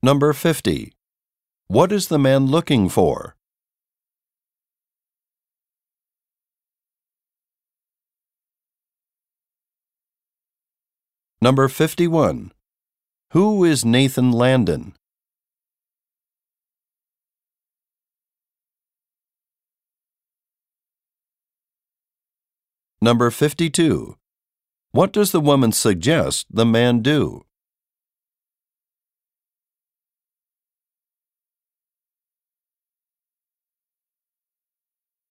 Number 50. What is the man looking for? Number 51. Who is Nathan Landon? Number 52. What does the woman suggest the man do?